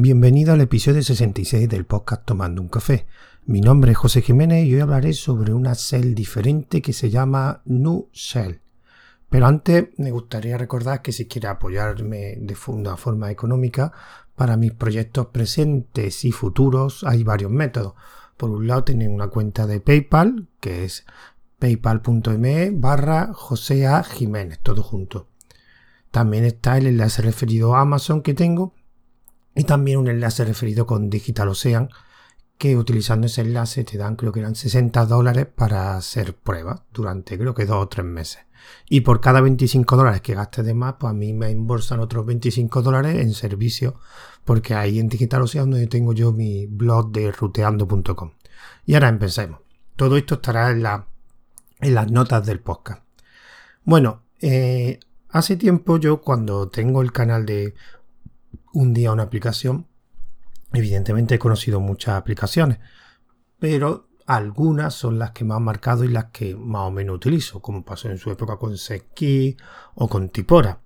Bienvenido al episodio 66 del podcast Tomando un Café. Mi nombre es José Jiménez y hoy hablaré sobre una shell diferente que se llama Nu Shell. Pero antes me gustaría recordar que si quiere apoyarme de una forma económica para mis proyectos presentes y futuros hay varios métodos. Por un lado tienen una cuenta de PayPal que es paypal.me barra José Jiménez, todo junto. También está el enlace referido a Amazon que tengo y también un enlace referido con Digital Ocean que utilizando ese enlace te dan creo que eran 60 dólares para hacer pruebas durante creo que dos o tres meses. Y por cada 25 dólares que gastes de más, pues a mí me embolsan otros 25 dólares en servicio, porque ahí en Digital Ocean donde tengo yo mi blog de ruteando.com. Y ahora empecemos. Todo esto estará en, la, en las notas del podcast. Bueno, eh, hace tiempo yo cuando tengo el canal de un día una aplicación, evidentemente he conocido muchas aplicaciones, pero algunas son las que me han marcado y las que más o menos utilizo, como pasó en su época con Seki o con Tipora.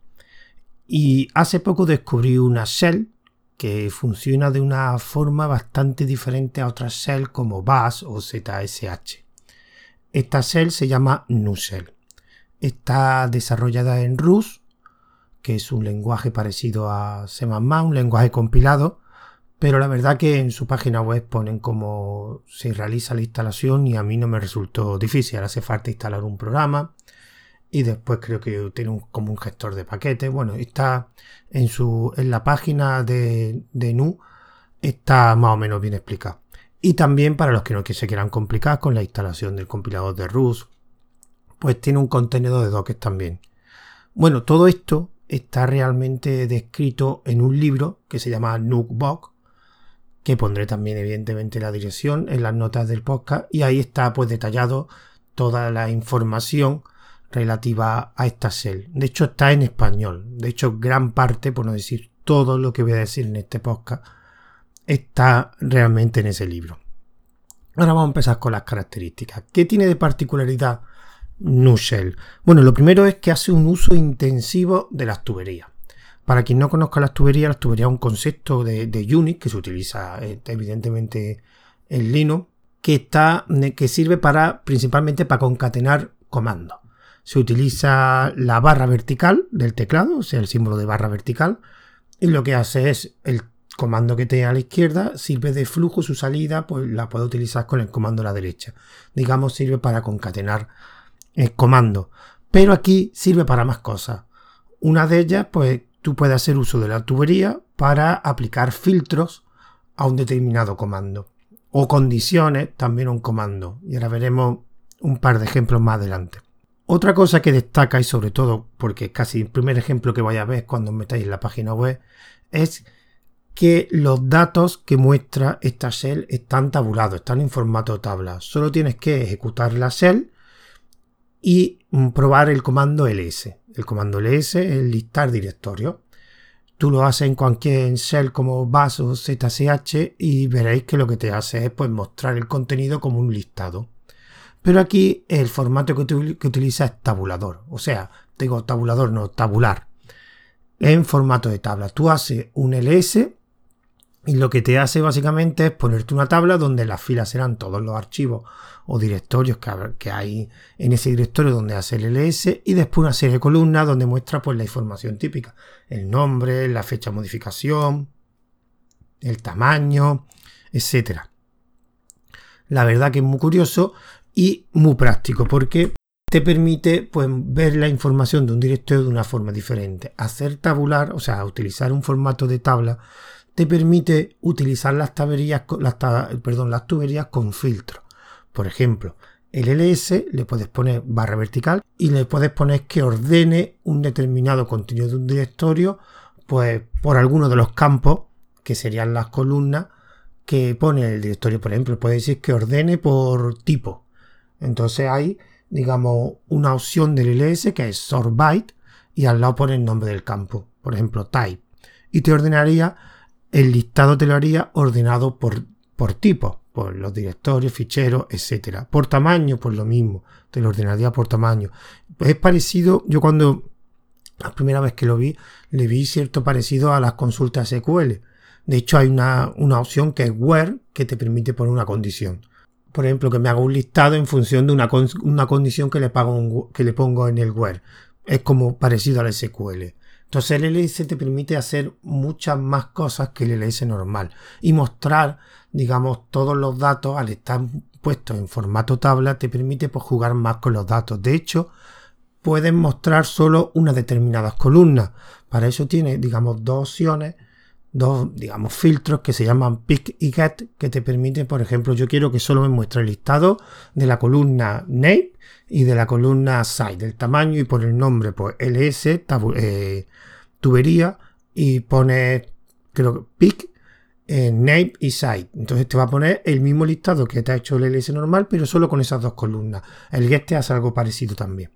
Y hace poco descubrí una shell que funciona de una forma bastante diferente a otras shell como Bash o ZSH. Esta shell se llama NuShell. Está desarrollada en Rust que es un lenguaje parecido a C++, un lenguaje compilado, pero la verdad que en su página web ponen cómo se realiza la instalación y a mí no me resultó difícil. Ahora hace falta instalar un programa y después creo que tiene como un gestor de paquetes. Bueno, está en, su, en la página de, de NU, está más o menos bien explicado. Y también para los que no se quieran complicar con la instalación del compilador de Rust, pues tiene un contenedor de Docker también. Bueno, todo esto está realmente descrito en un libro que se llama Nookbook, que pondré también evidentemente la dirección en las notas del podcast y ahí está pues detallado toda la información relativa a esta shell. De hecho está en español. De hecho gran parte, por no decir todo lo que voy a decir en este podcast, está realmente en ese libro. Ahora vamos a empezar con las características. ¿Qué tiene de particularidad NuShell. Bueno, lo primero es que hace un uso intensivo de las tuberías. Para quien no conozca las tuberías, las tuberías es un concepto de, Unix que se utiliza eh, evidentemente en Linux, que, está, que sirve para, principalmente para concatenar comandos. Se utiliza la barra vertical del teclado, o sea, el símbolo de barra vertical, y lo que hace es el comando que tiene a la izquierda sirve de flujo, su salida, pues la puedo utilizar con el comando a la derecha. Digamos, sirve para concatenar el comando. Pero aquí sirve para más cosas. Una de ellas, pues tú puedes hacer uso de la tubería para aplicar filtros a un determinado comando. O condiciones también a un comando. Y ahora veremos un par de ejemplos más adelante. Otra cosa que destaca, y sobre todo porque casi el primer ejemplo que vais a ver cuando metáis en la página web, es que los datos que muestra esta shell están tabulados, están en formato tabla. Solo tienes que ejecutar la shell y mm, probar el comando ls. El comando ls es listar directorio. Tú lo haces en cualquier shell como bash o zsh y veréis que lo que te hace es pues, mostrar el contenido como un listado. Pero aquí el formato que, que utiliza es tabulador. O sea, tengo tabulador, no, tabular. En formato de tabla. Tú haces un ls y lo que te hace básicamente es ponerte una tabla donde las filas serán todos los archivos o directorios que, hay en ese directorio donde hace el ls y después una serie de columnas donde muestra pues la información típica. El nombre, la fecha de modificación, el tamaño, etc. La verdad que es muy curioso y muy práctico porque te permite pues, ver la información de un directorio de una forma diferente. Hacer tabular, o sea, utilizar un formato de tabla te permite utilizar las, las, perdón, las tuberías con filtro. Por ejemplo, el LS le puedes poner barra vertical y le puedes poner que ordene un determinado contenido de un directorio pues por alguno de los campos que serían las columnas que pone el directorio. Por ejemplo, puede decir que ordene por tipo. Entonces hay, digamos, una opción del LS que es sort byte y al lado pone el nombre del campo. Por ejemplo, type. Y te ordenaría el listado te lo haría ordenado por, por tipo, por los directorios, ficheros, etcétera. Por tamaño, pues lo mismo, te lo ordenaría por tamaño. es parecido, yo cuando la primera vez que lo vi, le vi cierto parecido a las consultas SQL, De hecho, hay una, una opción que es where que te permite poner una condición. Por ejemplo, que me haga un listado en función de una, una condición que le, pago que le pongo en el where. Es como parecido al SQL. Entonces el LS te permite hacer muchas más cosas que el LS normal y mostrar, digamos, todos los datos al estar puestos en formato tabla te permite pues, jugar más con los datos. De hecho, puedes mostrar solo unas determinadas columnas. Para eso tiene, digamos, dos opciones, dos, digamos, filtros que se llaman pick y get, que te permiten, por ejemplo, yo quiero que solo me muestre el listado de la columna name y de la columna side, del tamaño y por el nombre, pues ls, eh, tubería y pone, creo que pick, eh, name y site. Entonces te va a poner el mismo listado que te ha hecho el ls normal, pero solo con esas dos columnas. El get te hace algo parecido también.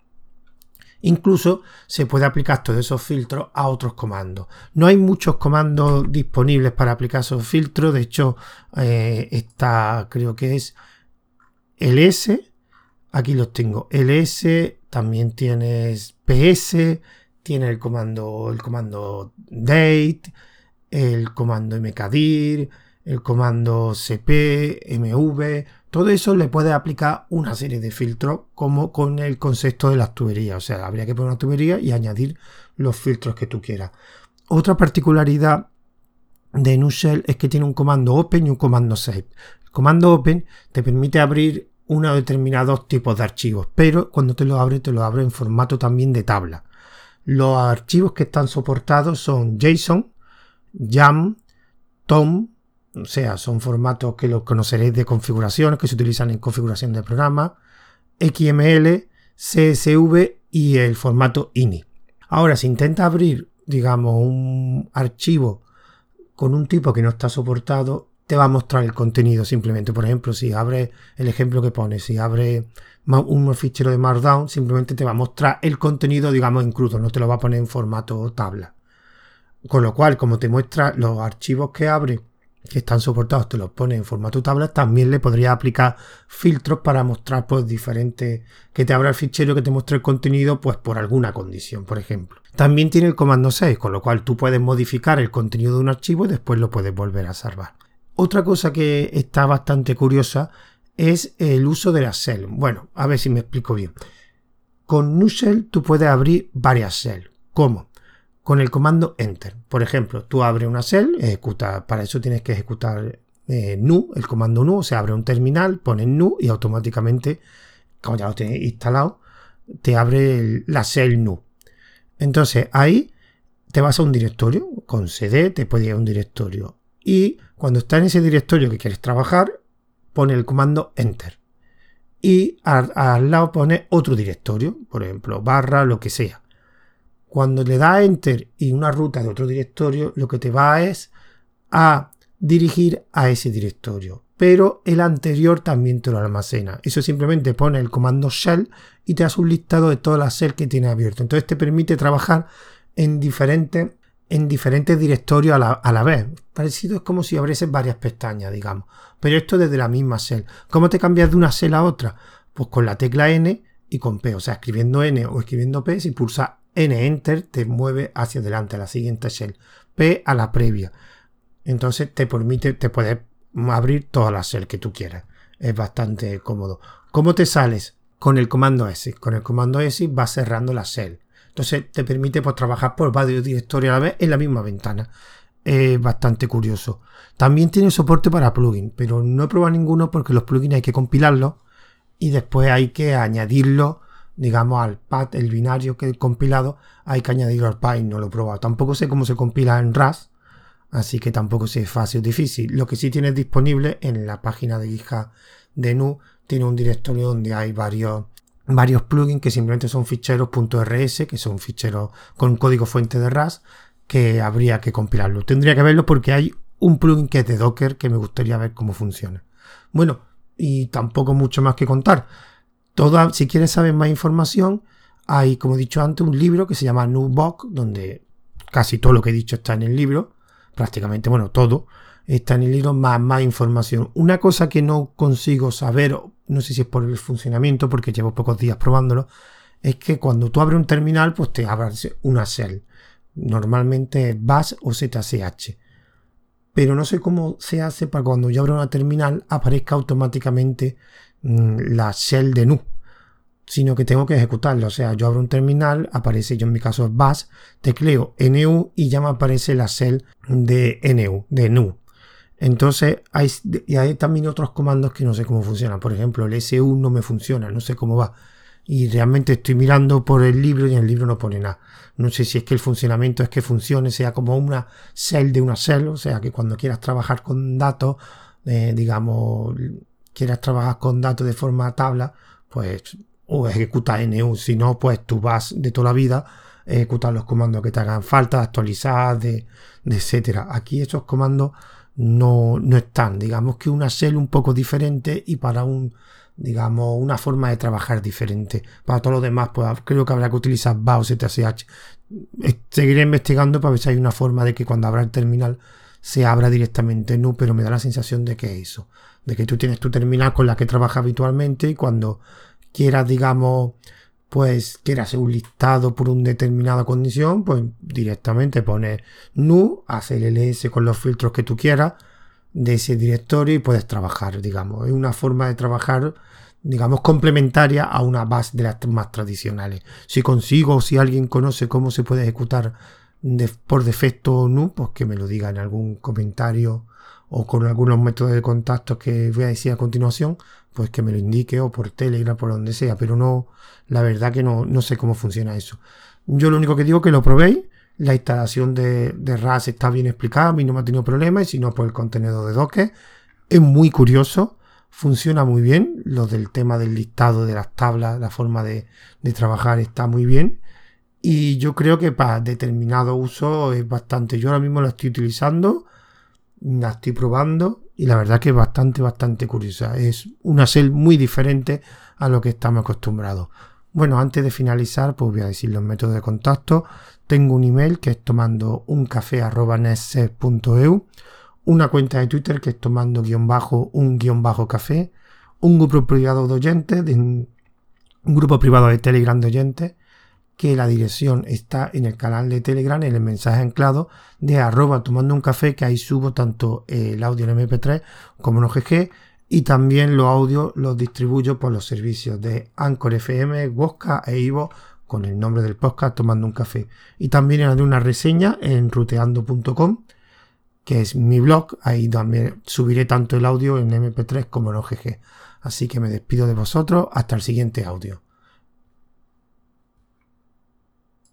Incluso se puede aplicar todos esos filtros a otros comandos. No hay muchos comandos disponibles para aplicar esos filtros. De hecho, eh, está, creo que es ls Aquí los tengo. ls, también tienes ps, tiene el comando, el comando date, el comando mkdir, el comando cp, mv, todo eso le puede aplicar una serie de filtros como con el concepto de las tuberías. O sea, habría que poner una tubería y añadir los filtros que tú quieras. Otra particularidad de Nushell es que tiene un comando open y un comando save. El comando open te permite abrir unos determinados tipos de archivos, pero cuando te lo abre, te lo abre en formato también de tabla. Los archivos que están soportados son JSON, YAM, TOM, o sea, son formatos que los conoceréis de configuraciones que se utilizan en configuración de programa, XML, CSV y el formato INI. Ahora, si intenta abrir, digamos, un archivo con un tipo que no está soportado, te va a mostrar el contenido simplemente. Por ejemplo, si abre el ejemplo que pone, si abre un fichero de Markdown, simplemente te va a mostrar el contenido, digamos, en crudo, no te lo va a poner en formato tabla. Con lo cual, como te muestra los archivos que abre, que están soportados, te los pone en formato tabla, también le podría aplicar filtros para mostrar pues diferentes, que te abra el fichero que te muestre el contenido, pues por alguna condición, por ejemplo. También tiene el comando 6, con lo cual tú puedes modificar el contenido de un archivo y después lo puedes volver a salvar. Otra cosa que está bastante curiosa es el uso de la shell. Bueno, a ver si me explico bien. Con NuShell tú puedes abrir varias shell. ¿Cómo? Con el comando enter. Por ejemplo, tú abres una shell, ejecuta, para eso tienes que ejecutar eh, nu, el comando nu, se abre un terminal, pones nu y automáticamente, como ya lo tienes instalado, te abre la shell nu. Entonces ahí te vas a un directorio, con cd te puede ir a un directorio y cuando está en ese directorio que quieres trabajar, pone el comando enter. Y al, lado pone otro directorio, por ejemplo, barra, lo que sea. Cuando le da enter y una ruta de otro directorio, lo que te va es a dirigir a ese directorio. Pero el anterior también te lo almacena. Eso simplemente pone el comando shell y te hace un listado de todas las shell que tiene abierto. Entonces te permite trabajar en diferentes en directorios a la, vez. Parecido es como si abrieses varias pestañas, digamos. Pero esto desde la misma shell. ¿Cómo te cambias de una shell a otra? Pues con la tecla N y con P. O sea, escribiendo N o escribiendo P, si pulsa N Enter, te mueve hacia adelante a la siguiente shell. P a la previa. Entonces te permite, te puedes abrir todas las shell que tú quieras. Es bastante cómodo. ¿Cómo te sales? Con el comando S. Con el comando S vas cerrando la shell. Entonces te permite pues, trabajar por varios directorios a la vez en la misma ventana. Es bastante curioso. También tiene soporte para plugins, pero no he probado ninguno porque los plugins hay que compilarlos y después hay que añadirlo, digamos, al pad, el binario que he compilado, hay que añadirlo al y no lo he probado. Tampoco sé cómo se compila en RAS, así que tampoco sé fácil o difícil. Lo que sí tienes disponible en la página de GitHub de NU, tiene un directorio donde hay varios varios plugins que simplemente son ficheros .rs, que son ficheros con código fuente de RAS, que habría que compilarlo. Tendría que verlo porque hay un plugin que es de Docker que me gustaría ver cómo funciona. Bueno, y tampoco mucho más que contar. Toda, si quieres saber más información, hay, como he dicho antes, un libro que se llama Nubok, donde casi todo lo que he dicho está en el libro, prácticamente, bueno, todo está en el libro, más, más información. Una cosa que no consigo saber, no sé si es por el funcionamiento, porque llevo pocos días probándolo, es que cuando tú abres un terminal, pues te abre una shell. Normalmente Bash o ZSH. pero no sé cómo se hace para cuando yo abro una terminal aparezca automáticamente la shell de NU, sino que tengo que ejecutarlo. O sea, yo abro un terminal, aparece, yo en mi caso bash, tecleo NU y ya me aparece la shell de NU, de NU. Entonces, hay, y hay también otros comandos que no sé cómo funcionan. Por ejemplo, el SU no me funciona, no sé cómo va. Y realmente estoy mirando por el libro y en el libro no pone nada. No sé si es que el funcionamiento es que funcione, sea como una cell de una cell, o sea que cuando quieras trabajar con datos, eh, digamos, quieras trabajar con datos de forma tabla, pues o ejecuta NU, si no, pues tú vas de toda la vida ejecutar los comandos que te hagan falta, actualizar, de, de etcétera. Aquí esos comandos no, no están. Digamos que una shell un poco diferente y para un, digamos, una forma de trabajar diferente. Para todo lo demás, pues creo que habrá que utilizar BAO ZSH. Seguiré investigando para ver si hay una forma de que cuando abra el terminal se abra directamente no, pero me da la sensación de que es eso. De que tú tienes tu terminal con la que trabajas habitualmente y cuando quieras, digamos, pues quieras hacer un listado por una determinada condición, pues directamente pones nu, hace el ls con los filtros que tú quieras de ese directorio y puedes trabajar, digamos. Es una forma de trabajar, digamos, complementaria a una base de las más tradicionales. Si consigo o si alguien conoce cómo se puede ejecutar por defecto nu, pues que me lo diga en algún comentario o con algunos métodos de contacto que voy a decir a continuación, pues que me lo indique o por Telegram, por donde sea, pero no, la verdad que no, no sé cómo funciona eso. Yo lo único que digo es que lo probéis, la instalación de, de RAS está bien explicada, a mí no me ha tenido problemas, y si no, pues el contenido de Docker es muy curioso, funciona muy bien, lo del tema del listado de las tablas, la forma de, de trabajar está muy bien. Y yo creo que para determinado uso es bastante. Yo ahora mismo lo estoy utilizando la estoy probando y la verdad que es bastante, bastante curiosa. Es una cel muy diferente a lo que estamos acostumbrados. Bueno, antes de finalizar, pues voy a decir los métodos de contacto. Tengo un email que es tomando un café una cuenta de Twitter que es tomando guion bajo un guion bajo café, un grupo privado de oyentes, un grupo privado de Telegram de oyentes, que la dirección está en el canal de Telegram, en el mensaje anclado de arroba tomando un café, que ahí subo tanto el audio en MP3 como en OGG y también los audios los distribuyo por los servicios de Anchor FM, Wosca e Ivo con el nombre del podcast Tomando un café. Y también haré una reseña en ruteando.com, que es mi blog, ahí también subiré tanto el audio en MP3 como en OGG. Así que me despido de vosotros, hasta el siguiente audio.